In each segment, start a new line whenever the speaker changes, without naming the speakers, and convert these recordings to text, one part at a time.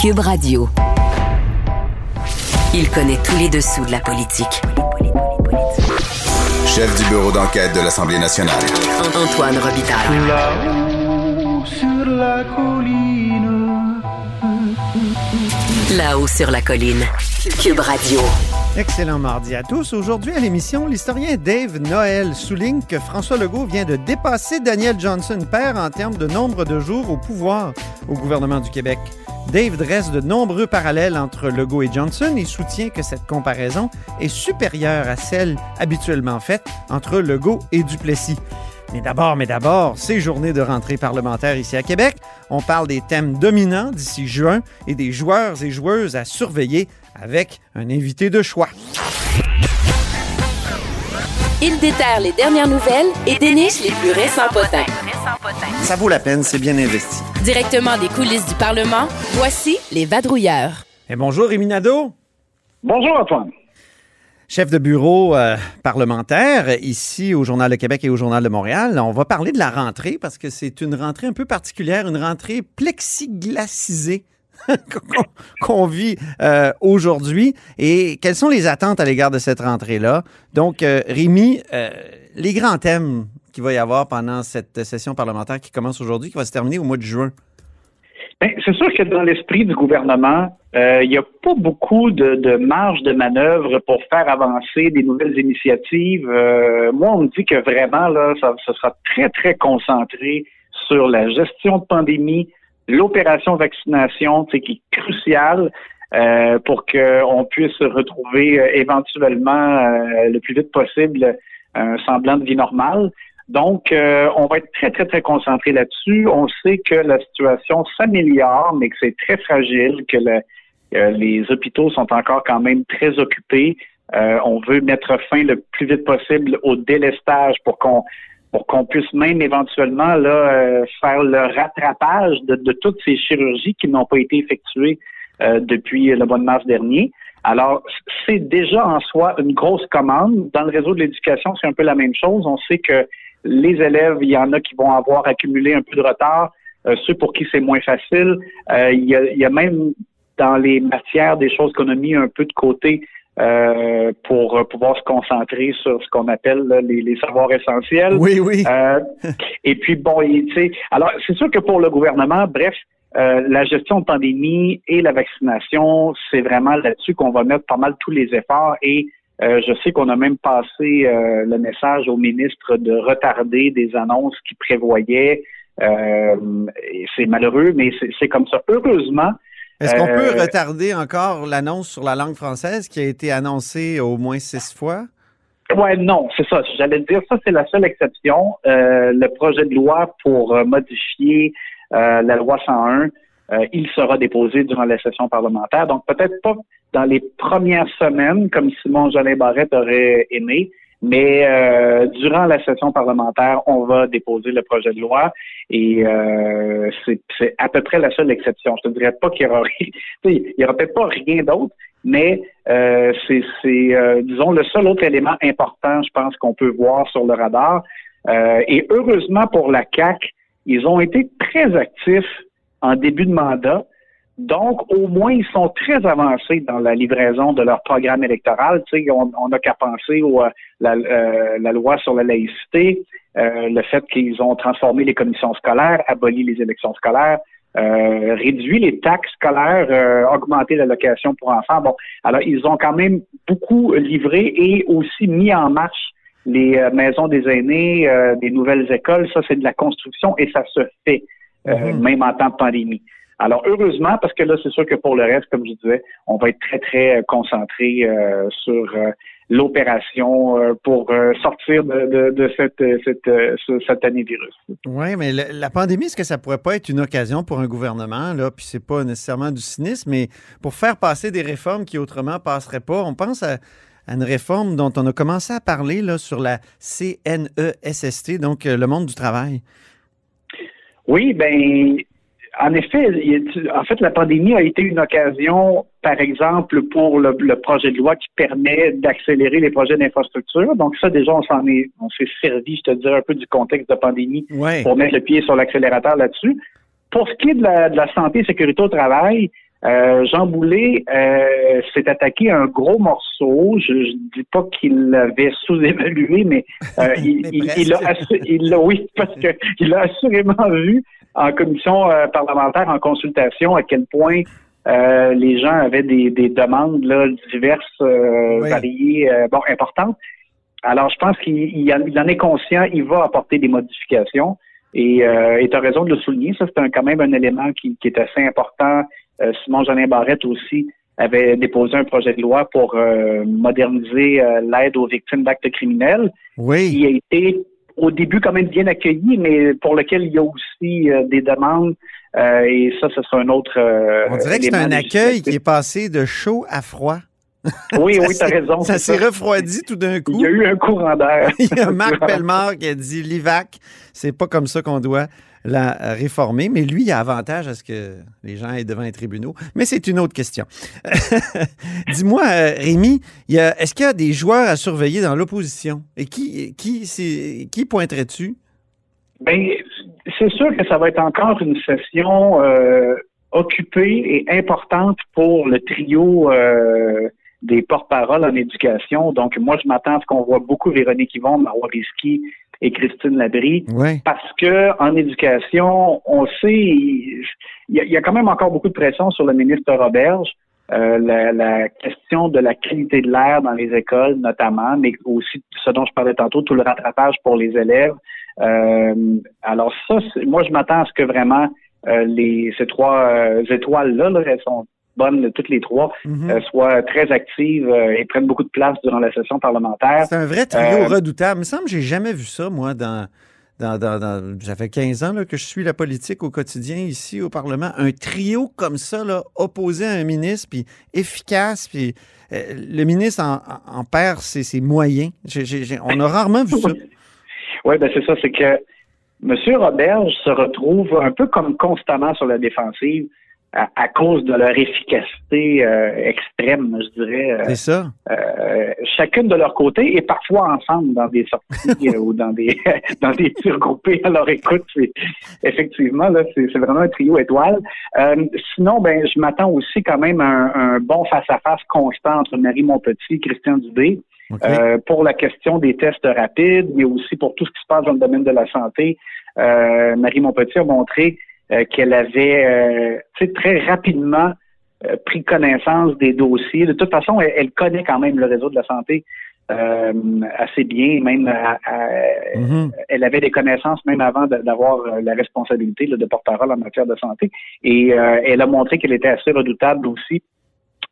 Cube Radio. Il connaît tous les dessous de la politique.
Chef du bureau d'enquête de l'Assemblée nationale.
Antoine Robitaille.
Là-haut sur la colline.
Là-haut sur la colline. Cube Radio.
Excellent mardi à tous. Aujourd'hui à l'émission, l'historien Dave Noël souligne que François Legault vient de dépasser Daniel Johnson père en termes de nombre de jours au pouvoir au gouvernement du Québec. Dave dresse de nombreux parallèles entre Legault et Johnson et soutient que cette comparaison est supérieure à celle habituellement faite entre Legault et Duplessis. Mais d'abord, mais d'abord, ces journées de rentrée parlementaire ici à Québec, on parle des thèmes dominants d'ici juin et des joueurs et joueuses à surveiller avec un invité de choix.
Il déterre les dernières nouvelles et déniche les plus récents potins.
Ça vaut la peine, c'est bien investi.
Directement des coulisses du Parlement, voici les vadrouilleurs.
Et bonjour, Rémi Nadeau.
Bonjour, Antoine.
Chef de bureau euh, parlementaire ici au Journal de Québec et au Journal de Montréal. On va parler de la rentrée parce que c'est une rentrée un peu particulière, une rentrée plexiglacisée qu'on vit euh, aujourd'hui. Et quelles sont les attentes à l'égard de cette rentrée-là? Donc, euh, Rémi, euh, les grands thèmes va y avoir pendant cette session parlementaire qui commence aujourd'hui, qui va se terminer au mois de juin?
Ben, c'est sûr que dans l'esprit du gouvernement, il n'y a pas beaucoup de, marge de manœuvre pour faire avancer des nouvelles initiatives. moi, on me dit que vraiment, là, ça, sera très, très concentré sur la gestion de pandémie, l'opération vaccination, qui est cruciale euh, pour qu'on puisse retrouver euh, éventuellement euh, le plus vite possible un semblant de vie normale. Donc, euh, on va être très, très, très concentré là-dessus. On sait que la situation s'améliore, mais que c'est très fragile, que le, les hôpitaux sont encore quand même très occupés. on veut mettre fin le plus vite possible au délestage pour qu'on pour qu'on puisse même éventuellement là, euh, faire le rattrapage de, de, toutes ces chirurgies qui n'ont pas été effectuées euh, depuis le mois de mars dernier. Alors, c'est déjà en soi une grosse commande. Dans le réseau de l'éducation, c'est un peu la même chose. On sait que les élèves, il y en a qui vont avoir accumulé un peu de retard, euh, ceux pour qui c'est moins facile. il, y a, il y a même dans les matières des choses qu'on a mis un peu de côté euh, pour pouvoir se concentrer sur ce qu'on appelle les, savoirs essentiels.
Oui, oui.
Euh, et puis, bon, tu sais, alors, c'est sûr que pour le gouvernement, bref, euh, la gestion de pandémie et la vaccination, c'est vraiment là-dessus qu'on va mettre pas mal tous les efforts et je sais qu'on a même passé le message au ministre de retarder des annonces qui prévoyaient. c'est malheureux, mais c'est comme ça. Heureusement,
est-ce qu'on peut euh, retarder encore l'annonce sur la langue française qui a été annoncée au moins six fois?
Ouais, non, c'est ça. J'allais dire, ça, c'est la seule exception. Euh, le projet de loi pour euh, modifier la loi 101, il sera déposé durant la session parlementaire. Donc, peut-être pas dans les premières semaines, comme Simon Jolin Barrette aurait aimé, mais euh, durant la session parlementaire, on va déposer le projet de loi et euh, c'est à peu près la seule exception. Je ne dirais pas qu'il y aura aura peut-être pas rien d'autre, mais euh, c'est euh, disons le seul autre élément important, je pense qu'on peut voir sur le radar. Euh, et heureusement pour la CAC, ils ont été très actifs en début de mandat. Donc, au moins, ils sont très avancés dans la livraison de leur programme électoral. Tu sais, on n'a qu'à penser au, euh, la, euh, la, loi sur la laïcité, euh, le fait qu'ils ont transformé les commissions scolaires, aboli les élections scolaires, réduit les taxes scolaires, augmenté l'allocation pour enfants. Bon, alors ils ont quand même beaucoup livré et aussi mis en marche les maisons des aînés, des nouvelles écoles. Ça, c'est de la construction et ça se fait, mm-hmm. même en temps de pandémie. Alors, heureusement, parce que là, c'est sûr que pour le reste, comme je disais, on va être très, très euh, concentré euh, sur euh, l'opération pour sortir de, de, cette, cette, cette année virus.
Oui, mais la pandémie, est-ce que ça pourrait pas être une occasion pour un gouvernement, là, puis c'est pas nécessairement du cynisme, mais pour faire passer des réformes qui autrement passeraient pas, on pense à, à une réforme dont on a commencé à parler là, sur la CNESST, donc le monde du travail.
Oui, ben en effet, en fait, la pandémie a été une occasion, par exemple, pour le, projet de loi qui permet d'accélérer les projets d'infrastructure. Donc ça, déjà, on s'en est, on s'est servi, je te dirais, un peu du contexte de pandémie pour mettre le pied sur l'accélérateur là-dessus. Pour ce qui est de la, santé et sécurité au travail, Euh, Jean Boulet euh, s'est attaqué à un gros morceau. Je ne dis pas qu'il l'avait sous-évalué, mais, euh, il,
Mais
il, il, a
presque.
assu- il l'a, oui, parce que il a assurément vu en commission euh, parlementaire, en consultation, à quel point euh, les gens avaient des, des demandes là, diverses, euh,
Oui.
variées, bon, importantes. Alors, je pense qu'il il en, est conscient, il va apporter des modifications. Et euh, tu as raison de le souligner, ça c'est un- quand même un élément qui, qui est assez important. Euh, Simon Jeanin Barrette aussi avait déposé un projet de loi pour euh, moderniser euh, l'aide aux victimes d'actes criminels,
Oui.
qui a été au début quand même bien accueilli, mais pour lequel il y a aussi euh, des demandes. et ça, ce sera un autre.
On dirait que c'est un accueil qui est passé de chaud à froid.
Oui, oui, tu as
s'est-
raison.
Ça s'est refroidi tout d'un coup.
Il y a eu un courant d'air.
Il y a Marc Pellemard qui a dit l'IVAC, c'est pas comme ça qu'on doit la réformer, mais lui, il a avantage à ce que les gens aient devant les tribunaux. Mais c'est une autre question. Dis-moi, euh, Rémi, est-ce qu'il y a des joueurs à surveiller dans l'opposition? Et qui, qui, qui pointerais-tu?
Ben, c'est sûr que ça va être encore une session euh, occupée et importante pour le trio euh, des porte-paroles en éducation. Donc, moi, je m'attends à ce qu'on voit beaucoup Véronique Yvon, Marois Risky et Christine Labrie. Parce que en éducation, on sait, il y, a, il y a quand même encore beaucoup de pression sur le ministre Roberge. Euh, la, la question de la qualité de l'air dans les écoles, notamment, mais aussi ce dont je parlais tantôt, tout le rattrapage pour les élèves. Euh, alors ça, c'est- moi, je m'attends à ce que vraiment euh, les ces trois euh, étoiles-là, là, elles sont bonnes toutes les trois,
Mhm.
euh, soient très actives euh, et prennent beaucoup de place durant la session parlementaire.
C'est un vrai trio
Euh,
redoutable. Il me semble que j'ai jamais vu ça, moi, dans. dans, dans, dans- ça fait 15 ans là, que je suis la politique au quotidien ici au Parlement. Un trio comme ça, là, opposé à un ministre, puis efficace, puis euh, le ministre en, en- perd ses, ses moyens. On a rarement vu ça.
Oui, ben c'est ça, c'est que M. Roberge se retrouve un peu comme constamment sur la défensive à, à cause de leur efficacité euh, extrême, je dirais. euh,
C'est ça.
euh, chacune de leur côté et parfois ensemble dans des sorties euh, ou dans des dans des tirs groupés. Alors écoute, c'est effectivement là, c'est vraiment un trio étoile. Euh, sinon, ben je m'attends aussi quand même à un, un bon face à face constant entre Marie Montpetit et Christian Dubé. Euh, pour la question des tests rapides, mais aussi pour tout ce qui se passe dans le domaine de la santé. Euh, Marie Montpetit a montré euh, qu'elle avait euh, très rapidement euh, pris connaissance des dossiers. De toute façon, elle, elle connaît quand même le réseau de la santé euh, assez bien, même à- à-
Mhm.
elle avait des connaissances même avant d'avoir la responsabilité là, de porte-parole en matière de santé. Et euh, elle a montré qu'elle était assez redoutable aussi.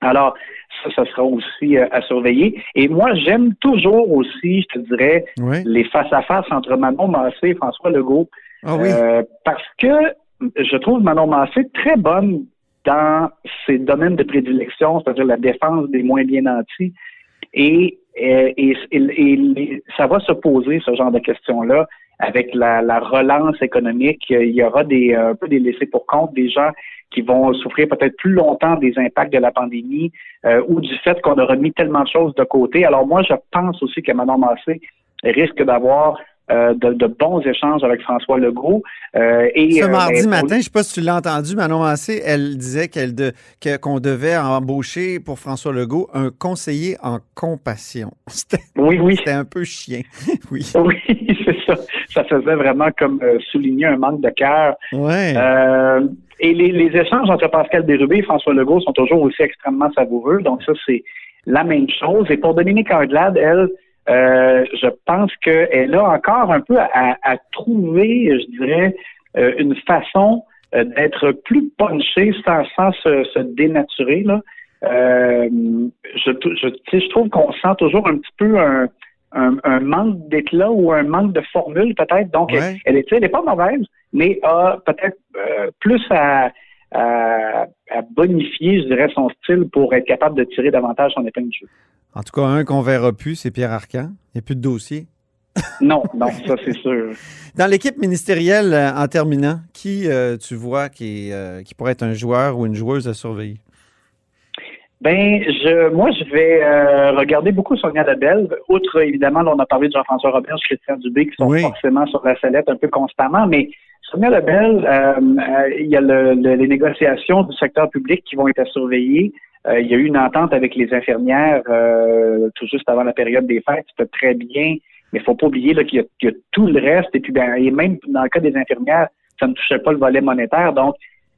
Alors, ça, ça sera aussi euh, à surveiller. Et moi, j'aime toujours aussi, je te dirais,
Oui.
les face-à-face entre Manon Massé et François Legault.
Ah oui.
Euh, parce que je trouve Manon Massé très bonne dans ses domaines de prédilection, c'est-à-dire la défense des moins bien nantis. Et, euh, ça va se poser, ce genre de questions-là, avec la, la relance économique. Il y aura des, un peu des laissés pour compte, des gens qui vont souffrir peut-être plus longtemps des impacts de la pandémie euh, ou du fait qu'on aura mis tellement de choses de côté. Alors moi, je pense aussi que Manon Massé risque d'avoir euh, de, de bons échanges avec François Legault. Euh, et,
Ce
euh,
mardi
ben,
matin, je ne sais pas si tu l'as entendu, Manon Massé, elle disait qu'elle de, que- qu'on devait embaucher pour François Legault un conseiller en compassion. C'était,
Oui, oui.
c'était un peu chien. oui.
Oui, c'est ça. Ça faisait vraiment comme souligner un manque de cœur.
Ouais.
Et les, les échanges entre Pascal Bérubé et François Legault sont toujours aussi extrêmement savoureux. Donc ça, c'est la même chose. Et pour Dominique Anglade, elle, euh, je pense qu'elle a encore un peu à, à trouver, je dirais, euh, une façon euh, d'être plus punchée sans, sans se, se dénaturer. Là. Euh, je, je, je trouve qu'on sent toujours un petit peu un, un, un manque d'éclat ou un manque de formule peut-être. Donc,
Ouais.
elle, elle est, elle est pas mauvaise, mais a peut-être euh, plus à, à, à bonifier, je dirais, son style pour être capable de tirer davantage son épingle du jeu.
En tout cas, un qu'on verra plus, c'est Pierre Arcan. Il n'y a plus de dossier.
Non, non, ça c'est sûr.
Dans l'équipe ministérielle, euh, en terminant, qui euh, tu vois qui, euh, qui pourrait être un joueur ou une joueuse à surveiller?
Ben, je, moi, je vais euh, regarder beaucoup Sonia Labelle. Outre, évidemment, là, on a parlé de Jean-François Robert, Christian Dubé, qui sont
Oui.
forcément sur la sellette un peu constamment, mais Sonia Lebel, euh, euh, il y a le, le, les négociations du secteur public qui vont être surveillées. Euh, il y a eu une entente avec les infirmières euh, tout juste avant la période des fêtes. C'était très bien, mais il faut pas oublier qu'il y, y, a tout le reste. Et puis, ben, et même dans le cas des infirmières, ça ne touchait pas le volet monétaire. Donc,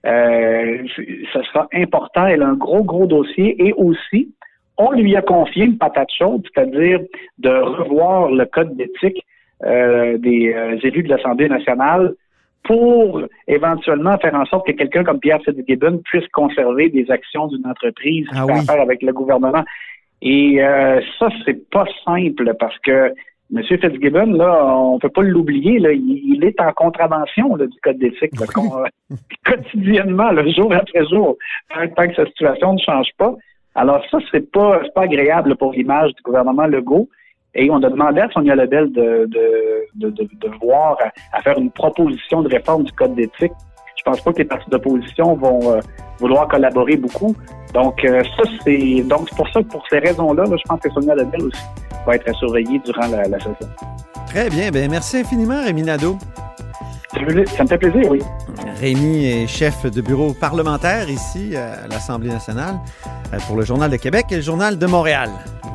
euh, ce sera important. Elle a un gros, gros dossier. Et aussi, on lui a confié une patate chaude, c'est-à-dire de revoir le code d'éthique euh, des élus de l'Assemblée nationale pour éventuellement faire en sorte que quelqu'un comme Pierre Fitzgibbon puisse conserver des actions d'une entreprise
ah
qui
oui.
a affaire avec le gouvernement. Et euh, ça, c'est pas simple parce que M. Fitzgibbon, là, on peut pas l'oublier, là, il, il, est en contravention là, du code d'éthique euh, quotidiennement, là, jour après jour, tant, tant, que sa situation ne change pas. Alors ça, c'est pas, pas agréable pour l'image du gouvernement Legault. Et on a demandé à Sonia Lebel de, de, de, voir à, à, faire une proposition de réforme du code d'éthique. Je pense pas que les partis d'opposition vont euh, vouloir collaborer beaucoup. Donc euh, ça c'est donc c'est pour ça pour ces raisons-là, là, je pense que Sonia Lebel aussi va être surveillée durant la, la session.
Très bien, ben merci infiniment Rémi Nadeau.
Ça me fait plaisir, oui.
Rémi est chef de bureau parlementaire ici à l'Assemblée nationale euh, pour le Journal de Québec et le Journal de Montréal.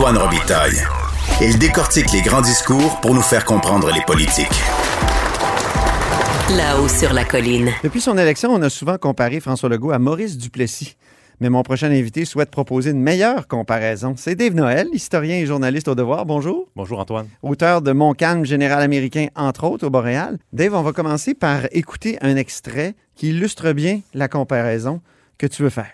Antoine Robitaille. Il décortique les grands discours pour nous faire comprendre les politiques.
Là-haut sur la colline.
Depuis son élection, on a souvent comparé François Legault à Maurice Duplessis. Mais mon prochain invité souhaite proposer une meilleure comparaison. C'est Dave Noël, historien et journaliste au Devoir. Bonjour.
Bonjour Antoine.
Auteur de Mon calme général américain, entre autres, au Boréal. Dave, on va commencer par écouter un extrait qui illustre bien la comparaison que tu veux faire.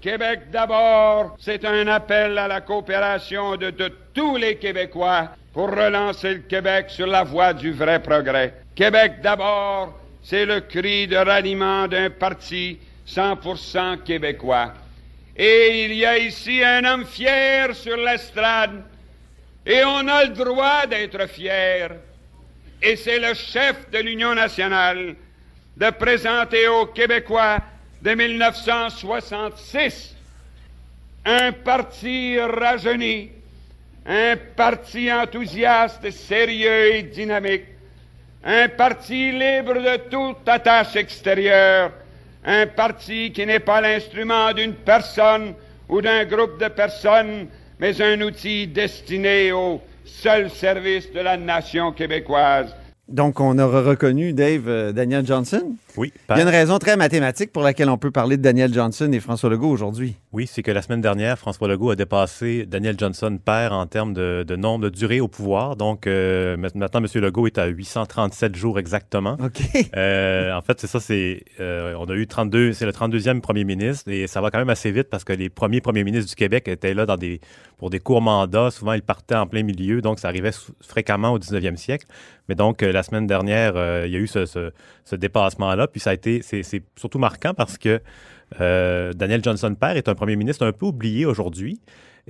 Québec d'abord, c'est un appel à la coopération de, tous les Québécois pour relancer le Québec sur la voie du vrai progrès. Québec d'abord, c'est le cri de ralliement d'un parti 100% québécois. Et il y a ici un homme fier sur l'estrade, et on a le droit d'être fier. Et c'est le chef de l'Union nationale de présenter aux Québécois de 1966. Un parti rajeuni, un parti enthousiaste, sérieux et dynamique, un parti libre de toute attache extérieure, un parti qui n'est pas l'instrument d'une personne ou d'un groupe de personnes, mais un outil destiné au seul service de la nation québécoise.
Donc, on aura reconnu, Dave, euh, Daniel Johnson?
Oui.
Il y a une raison très mathématique pour laquelle on peut parler de Daniel Johnson et François Legault aujourd'hui.
Oui, c'est que la semaine dernière, François Legault a dépassé Daniel Johnson père en termes de, de nombre de durée au pouvoir. Donc, euh, maintenant, M. Legault est à 837 jours exactement.
OK.
Euh, en fait, c'est ça, c'est. Euh, on a eu 32, c'est le 32e premier ministre et ça va quand même assez vite parce que les premiers premiers ministres du Québec étaient là dans des, pour des courts mandats. Souvent, ils partaient en plein milieu, donc ça arrivait fréquemment au 19e siècle. Mais donc, la semaine dernière, il y a eu ce, ce, ce dépassement-là. Puis ça a été, c'est surtout marquant parce que euh, Daniel Johnson père est un premier ministre un peu oublié aujourd'hui.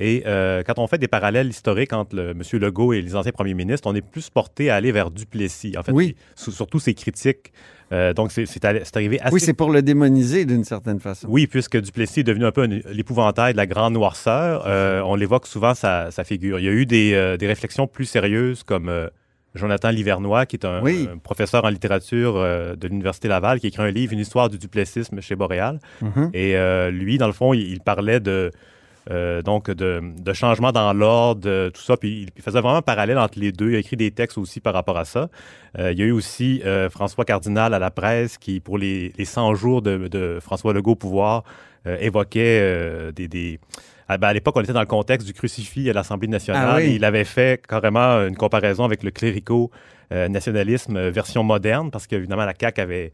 Et euh, quand on fait des parallèles historiques entre le, M. Legault et les anciens premiers ministres, on est plus porté à aller vers Duplessis. En fait,
oui.
surtout ses critiques. Euh, donc, c'est arrivé assez.
Oui, c'est pour le démoniser d'une certaine façon.
Oui, puisque Duplessis est devenu un peu l'épouvantail de la grande noirceur. Euh, on l'évoque souvent sa, sa, figure. Il y a eu des, des réflexions plus sérieuses comme Jonathan Livernois, qui est un,
oui.
un professeur en littérature euh, de l'Université Laval, qui a écrit un livre, Une histoire du duplessisme chez Boréal.
Mm
-hmm. Et euh, lui, dans le fond, il, il parlait de, euh, donc de, de changement dans l'ordre, tout ça. Puis il faisait vraiment un parallèle entre les deux. Il a écrit des textes aussi par rapport à ça. Il y a eu aussi François Cardinal à la presse qui, pour les, les 100 jours de, de, François Legault au pouvoir, évoquait des, des à, ben à l'époque, on était dans le contexte du crucifix à l'Assemblée nationale.
Ah oui.
et il avait fait carrément une comparaison avec le clérico-nationalisme version moderne, parce qu'évidemment, la CAQ avait,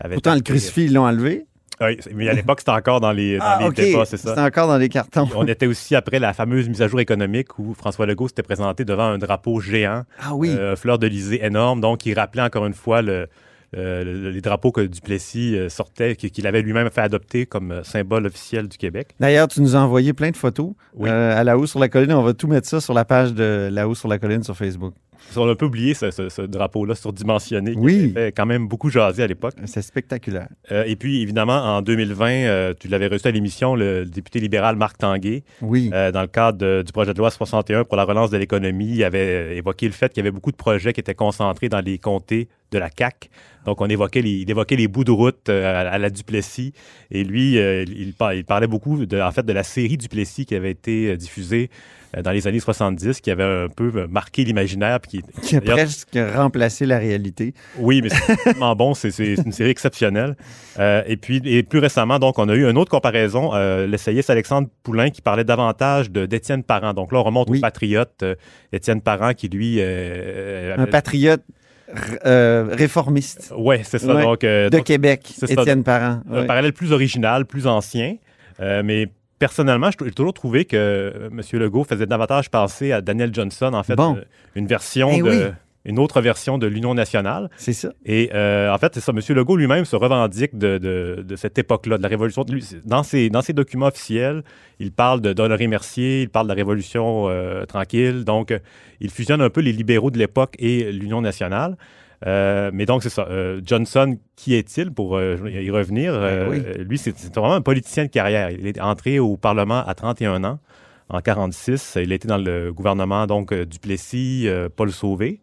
avait.
Pourtant, le crucifix, ils l'ont enlevé.
Oui, mais à l'époque, c'était encore dans les, dans
Ah,
les débats, c'est ça.
C'était encore dans les cartons.
On était aussi après la fameuse mise à jour économique où François Legault s'était présenté devant un drapeau géant,
Ah oui.
euh, fleur d'Elysée énorme, donc il rappelait encore une fois le, euh, le- les drapeaux que Duplessis euh, sortait, qu'il avait lui-même fait adopter comme euh, symbole officiel du Québec.
D'ailleurs, tu nous as envoyé plein de photos
Oui.
euh, à La Haut sur la Colline. On va tout mettre ça sur la page de La Haut sur la Colline sur Facebook.
On a un peu oublié ce, ce- ce drapeau-là surdimensionné qui
Oui.
avait fait quand même beaucoup jaser à l'époque.
C'est spectaculaire.
Euh, et puis, évidemment, en 2020, euh, tu l'avais reçu à l'émission, le député libéral Marc Tanguay,
Oui.
Euh, dans le cadre de- du projet de loi 61 pour la relance de l'économie, il avait évoqué le fait qu'il y avait beaucoup de projets qui étaient concentrés dans les comtés de la CAC. Donc, on évoquait les, il évoquait les bouts de route euh, à, la Duplessis. Et lui, euh, il, il parlait beaucoup, de, en fait, de la série Duplessis qui avait été euh, diffusée euh, dans les années 70, qui avait un peu marqué l'imaginaire. puis qui-
Qui a presque remplacé la réalité.
oui, mais c'est tellement bon, c'est c'est une série exceptionnelle. Et puis, et plus récemment, donc, on a eu une autre comparaison, l'essayiste Alexandre Poulain qui parlait davantage de- d'Étienne Parent. Donc là, on remonte
Oui.
au patriote Étienne Parent qui, lui...
Un patriote euh, réformiste
Ouais, c'est ça.
Ouais.
Donc, euh,
de
donc,
Québec. Étienne Parent.
un
Ouais.
parallèle plus original, plus ancien. Euh, mais personnellement, j'ai toujours trouvé que M. Legault faisait davantage penser à Daniel Johnson, en fait,
Bon.
une version
Eh
de...
oui.
Une autre version de l'Union nationale.
C'est ça.
Et euh, en fait, c'est ça. M. Legault lui-même se revendique de, de- de cette époque-là, de la Révolution. Dans ses, dans ses documents officiels, il parle de d'Honoré Mercier, il parle de la Révolution euh, tranquille. Donc, euh, il fusionne un peu les libéraux de l'époque et l'Union nationale. Euh, mais donc, c'est ça. Euh, Johnson, qui est-il pour euh, y revenir?
Oui.
Lui, c'est vraiment un politicien de carrière. Il est entré au Parlement à 31 ans, en 46. Il a été dans le gouvernement, donc, Duplessis, Paul Sauvé.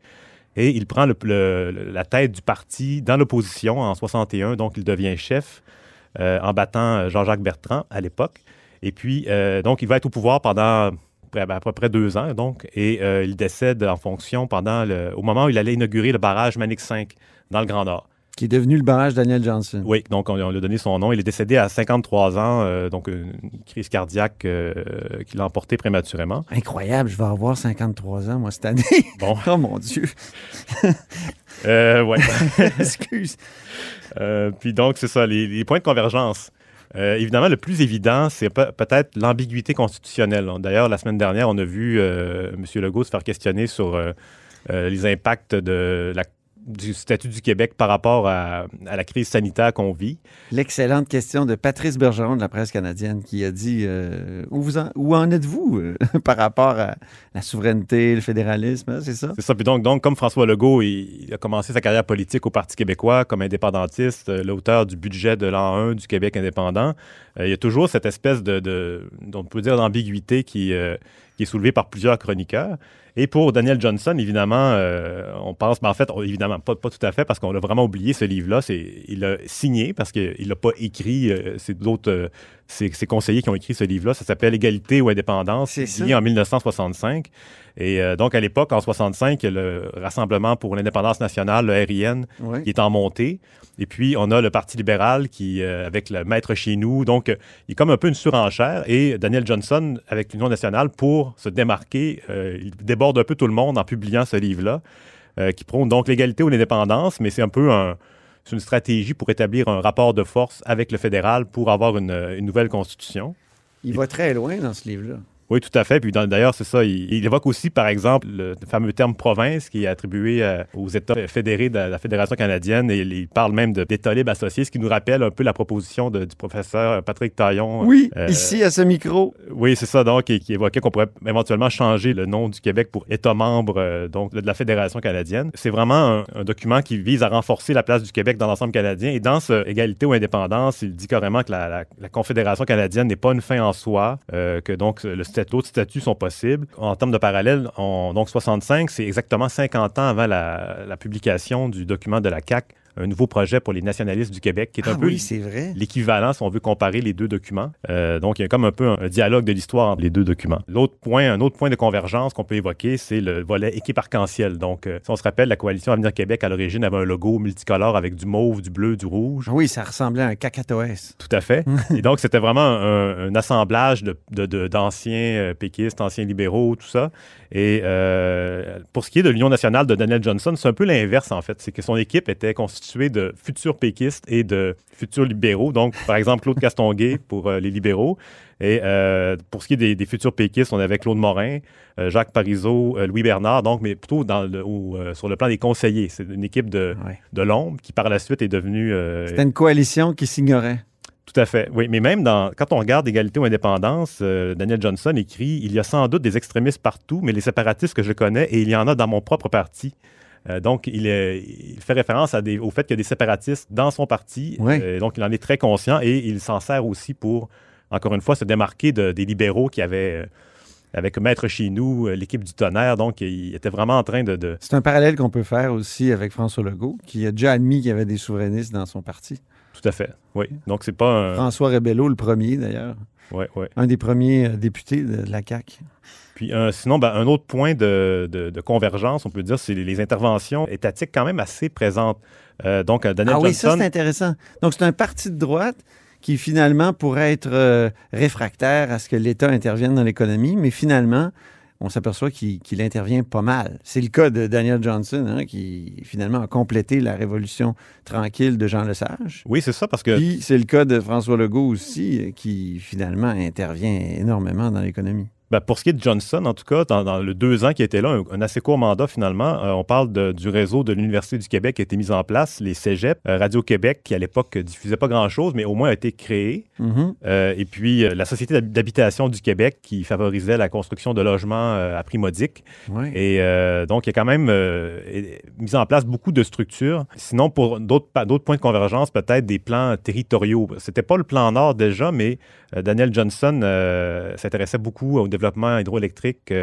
Et il prend la tête du parti dans l'opposition en 61, donc il devient chef euh, en battant euh, Jean-Jacques Bertrand à l'époque. Et puis, euh, donc, il va être au pouvoir pendant près- à peu près deux ans, donc, et il décède en fonction pendant au moment où il allait inaugurer le barrage Manix 5 dans le Grand Nord.
Qui est devenu le barrage Daniel Johnson.
Oui, donc on, on lui a donné son nom. Il est décédé à 53 ans, euh, donc une crise cardiaque euh, qui l'a emporté prématurément.
Incroyable, je vais avoir 53 ans, moi, cette année.
Bon,
oh mon Dieu.
euh, ouais.
Excuse.
Euh, puis donc, c'est ça, les, les points de convergence. Euh, évidemment, le plus évident, c'est pe- peut-être l'ambiguïté constitutionnelle. D'ailleurs, la semaine dernière, on a vu euh, M. Legault se faire questionner sur euh, les impacts de la- du statut du Québec par rapport à, à la crise sanitaire qu'on vit.
L'excellente question de Patrice Bergeron de la presse canadienne qui a dit euh, où, vous en, où en êtes-vous euh, par rapport à la souveraineté, le fédéralisme, hein, c'est ça?
C'est ça. Puis donc, donc, comme François Legault, il, il a commencé sa carrière politique au Parti québécois comme indépendantiste, euh, l'auteur du budget de l'an 1 du Québec indépendant. Euh, il y a toujours cette espèce de, de on peut dire, d'ambiguïté qui, euh, qui est soulevée par plusieurs chroniqueurs. Et pour Daniel Johnson, évidemment, euh, on pense, mais en fait, on- évidemment, pas, pas tout à fait, parce qu'on a vraiment oublié ce livre-là. C'est, il l'a signé parce qu'il l'a pas écrit. euh, c'est d'autres, euh, ses conseillers qui ont écrit ce livre-là. Ça s'appelle Égalité ou indépendance, publié en 1965. Et euh, donc, à l'époque, en 65, il y a le Rassemblement pour l'indépendance nationale, le RIN,
Oui.
qui est en montée. Et puis, on a le Parti libéral qui, euh, avec le maître chez nous. Donc, euh, il y a comme un peu une surenchère. Et Daniel Johnson, avec l'Union nationale, pour se démarquer, euh, il déborde un peu tout le monde en publiant ce livre-là, qui prône donc l'égalité ou l'indépendance, mais c'est un peu un- c'est une stratégie pour établir un rapport de force avec le fédéral pour avoir une, une nouvelle constitution.
Il va très loin dans ce livre-là.
Oui, tout à fait. Puis d'ailleurs, c'est ça. Il, il évoque aussi, par exemple, le fameux terme province qui est attribué euh, aux États fédérés de la Fédération canadienne. Et il, parle même d'États libres associés, ce qui nous rappelle un peu la proposition de- du professeur Patrick Taillon.
Oui,
Euh,
ici, à ce micro.
Oui, c'est ça, donc, et qui évoquait qu'on pourrait éventuellement changer le nom du Québec pour État membre euh, donc, de la Fédération canadienne. C'est vraiment un, un document qui vise à renforcer la place du Québec dans l'ensemble canadien. Et dans ce égalité ou indépendance, il dit carrément que la, la- la Confédération canadienne n'est pas une fin en soi, euh, que donc le stat- d'autres statuts sont possibles. En termes de parallèle, on- donc 65, c'est exactement 50 ans avant la, la publication du document de la CAQ, un nouveau projet pour les nationalistes du Québec, qui est
Ah
un peu
oui, c'est vrai.
l'équivalent si on veut comparer les deux documents. Euh, donc, il y a comme un peu un, dialogue de l'histoire entre les deux documents. L'autre point, un autre point de convergence qu'on peut évoquer, c'est le volet équipe arc-en-ciel. Donc, euh, si on se rappelle, la coalition Avenir Québec, à l'origine, avait un logo multicolore avec du mauve, du bleu, du rouge.
Oui, ça ressemblait à un cacatoès.
Tout à fait. Et donc, c'était vraiment un, un assemblage de- d'anciens euh, péquistes, anciens libéraux, tout ça. Et euh, pour ce qui est de l'Union nationale de Daniel Johnson, c'est un peu l'inverse, en fait. C'est que son équipe était constituée constitué de futurs péquistes et de futurs libéraux. Donc, par exemple, Claude Castonguay pour euh, les libéraux. Et euh, pour ce qui est des, des, futurs péquistes, on avait Claude Morin, euh, Jacques Parizeau, Louis Bernard, donc, mais plutôt dans le, ou, sur le plan des conseillers. C'est une équipe de,
Ouais.
de l'ombre qui, par la suite, est devenue.
C'était une coalition qui s'ignorait.
tout à fait. Oui, mais même dans, quand on regarde Égalité ou Indépendance, euh, Daniel Johnson écrit Il y a sans doute des extrémistes partout, mais les séparatistes que je connais, et il y en a dans mon propre parti. Euh, donc, il, fait référence à des- au fait qu'il y a des séparatistes dans son parti.
Oui.
Euh, donc, il en est très conscient et il s'en sert aussi pour, encore une fois, se démarquer de- des libéraux qui avaient, euh, avec Maître chez nous, l'équipe du tonnerre. Donc, il était vraiment en train de- de,
C'est un parallèle qu'on peut faire aussi avec François Legault, qui a déjà admis qu'il y avait des souverainistes dans son parti.
Tout à fait. Oui. Donc, c'est pas un.
François Rebello, le premier d'ailleurs,
Ouais, ouais.
un des premiers députés de la CAQ.
Puis euh, sinon, ben, un autre point de, de- de convergence, on peut dire, c'est les, les interventions étatiques quand même assez présentes. Euh, donc, euh, Daniel
Ah oui, ça c'est intéressant. Donc c'est un parti de droite qui finalement pourrait être euh, réfractaire à ce que l'État intervienne dans l'économie, mais finalement, on s'aperçoit qu'il intervient pas mal. C'est le cas de Daniel Johnson, hein, qui finalement a complété la révolution tranquille de Jean Lesage.
oui, c'est ça, parce que
Puis c'est le cas de François Legault aussi, qui finalement intervient énormément dans l'économie.
Ben, pour ce qui est de Johnson, en tout cas, dans, dans le deux ans qui était là, un, un assez court mandat finalement, euh, on parle de- du réseau de l'Université du Québec qui a été mis en place, les cégeps, euh, Radio-Québec, qui à l'époque diffusait pas grand-chose, mais au moins a été créé.
Mhm.
Euh, et puis, la Société d'hab- d'habitation du Québec qui favorisait la construction de logements à prix modique. Et donc, il y a quand même mis en place beaucoup de structures. Sinon, pour d'autres points de convergence, peut-être des plans territoriaux. C'était pas le plan Nord déjà, mais Daniel Johnson s'intéressait beaucoup au développement hydroélectrique.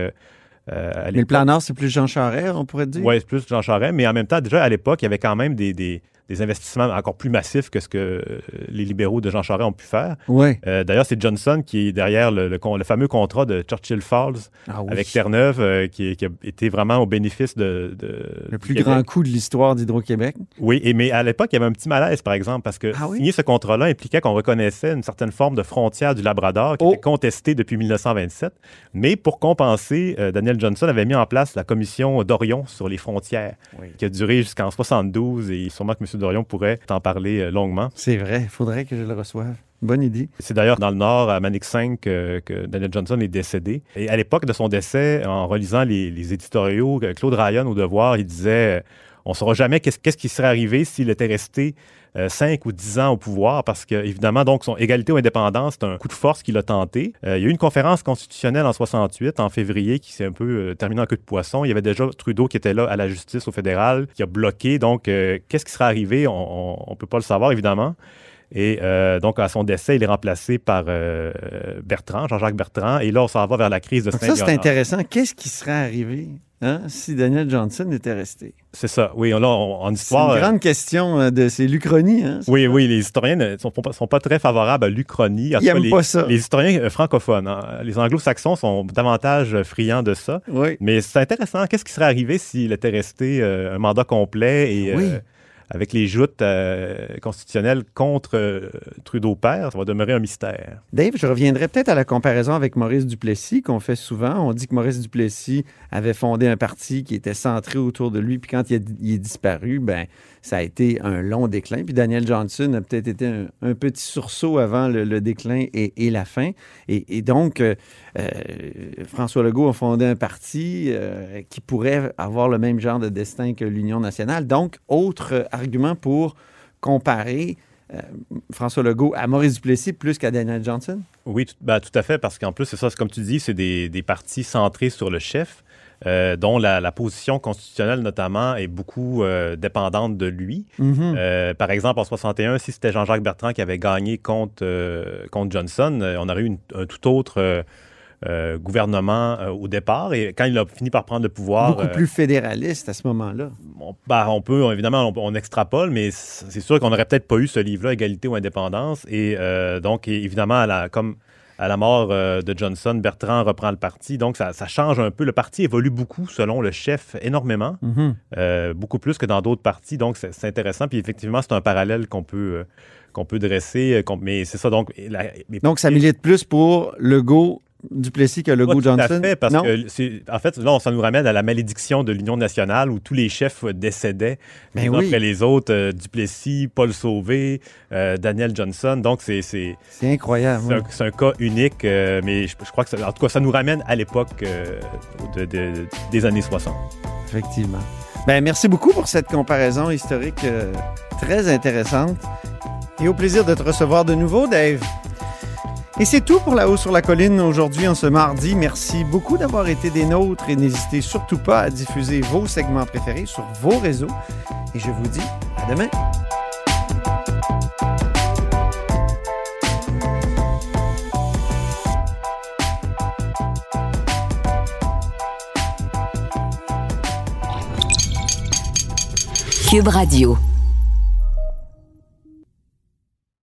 Euh,
Mais le plan Nord, c'est plus Jean Charest, on pourrait dire?
Oui, c'est plus Jean Charest, mais en même temps, déjà à l'époque, il y avait quand même des, des- des investissements encore plus massifs que ce que euh, les libéraux de Jean Charest ont pu faire.
Oui.
Euh, D'ailleurs, c'est Johnson qui est derrière le, le fameux contrat de Churchill Falls
Ah oui.
avec Terre-Neuve, euh, qui, qui a été vraiment au bénéfice de. de-
Le plus grand coup de l'histoire d'Hydro-Québec.
Oui, et, mais à l'époque, il y avait un petit malaise, par exemple, parce que
Ah oui?
signer ce contrat-là impliquait qu'on reconnaissait une certaine forme de frontière du Labrador qui
Oh.
était contestée depuis 1927. Mais pour compenser, Daniel Johnson avait mis en place la commission d'Orion sur les frontières,
Oui.
qui a duré jusqu'en 72, et sûrement que M. Dorion pourrait en parler euh, longuement.
C'est vrai, il faudrait que je le reçoive. Bonne idée.
C'est d'ailleurs dans le Nord, à Manic 5, que, que Daniel Johnson est décédé. Et à l'époque de son décès, en relisant les, les éditoriaux, euh, Claude Ryan au Devoir, il disait euh, on ne saura jamais qu'est-ce qui serait arrivé s'il était resté euh, 5 ou 10 ans au pouvoir, parce que, évidemment, donc, son égalité ou indépendance, c'est un coup de force qu'il a tenté. Euh, il y a eu une conférence constitutionnelle en 68, en février, qui s'est un peu euh, terminée en queue de poisson. Il y avait déjà Trudeau qui était là à la justice au fédéral, qui a bloqué. Donc, euh, qu'est-ce qui serait arrivé? On ne peut pas le savoir, évidemment. Et euh, donc, à son décès, il est remplacé par euh, Bertrand, Jean-Jacques Bertrand. Et là, on s'en va vers la crise de
Donc ça, c'est intéressant. Qu'est-ce qui serait arrivé hein, si Daniel Johnson était resté?
C'est ça. Oui, là, on- en
C'est
histoire.
une
euh,
grande question de... C'est l'Uchronie, hein?
Oui, oui, les historiens ne sont, pas- sont pas très favorables à l'Uchronie.
Ils
tout cas,
aiment
les,
pas ça.
Les historiens francophones, hein. les anglo-saxons sont davantage friands de ça.
Oui.
Mais c'est intéressant. Qu'est-ce qui serait arrivé s'il était resté un mandat complet et
Oui.
Avec les joutes euh, constitutionnelles contre euh, Trudeau père? Ça va demeurer un mystère.
Dave, je reviendrai peut-être à la comparaison avec Maurice Duplessis qu'on fait souvent. On dit que Maurice Duplessis avait fondé un parti qui était centré autour de lui, puis quand il, est disparu, ben ça a été un long déclin. Puis Daniel Johnson a peut-être été un, petit sursaut avant le, déclin et, la fin. Et, donc, euh, François Legault a fondé un parti qui pourrait avoir le même genre de destin que l'Union nationale. Donc, autre argument pour comparer euh, François Legault à Maurice Duplessis plus qu'à Daniel Johnson?
Oui, tout, ben, tout à fait, parce qu'en plus, c'est ça, c'est comme tu dis, c'est des, des partis centrés sur le chef, euh, dont la, la position constitutionnelle, notamment, est beaucoup euh, dépendante de lui.
Mhm.
Par exemple, en 61, si c'était Jean-Jacques Bertrand qui avait gagné contre, contre Johnson, on aurait eu une- un tout autre euh, gouvernement euh, au départ. Et quand il a fini par prendre le pouvoir,
Beaucoup
euh,
plus fédéraliste à ce moment-là.
on, ben, on peut, évidemment, on, on extrapole, mais c'est sûr qu'on n'aurait peut-être pas eu ce livre-là, Égalité ou Indépendance. Et donc, et- évidemment, à la, comme à la mort de Johnson, Bertrand reprend le parti. Donc, ça, ça change un peu. Le parti évolue beaucoup selon le chef, énormément,
Mhm.
euh, beaucoup plus que dans d'autres partis. Donc, c'est intéressant. Puis, effectivement, c'est un parallèle qu'on peut, euh, qu'on peut dresser. qu'on- mais c'est ça, donc... la- mais-
Donc, ça milite plus pour Legault Duplessis que Legault
Pas tout à
Johnson?
fait, parce
non?
que c'est- en fait, là, on- ça nous ramène à la malédiction de l'Union nationale où tous les chefs décédaient
Ben
les uns
oui.
après les autres. euh, Duplessis, Paul Sauvé, euh, Daniel Johnson. Donc, c'est c'est-
C'est incroyable.
c'est
oui.
un, c'est un cas unique, euh, mais je, je crois que, ça, en tout cas, ça nous ramène à l'époque euh, de- de- des années 60.
Effectivement. Ben, merci beaucoup pour cette comparaison historique très intéressante. Et au plaisir de te recevoir de nouveau, Dave. Et c'est tout pour La Haut sur la Colline aujourd'hui, en ce mardi. Merci beaucoup d'avoir été des nôtres et n'hésitez surtout pas à diffuser vos segments préférés sur vos réseaux. Et je vous dis à demain.
Cube Radio.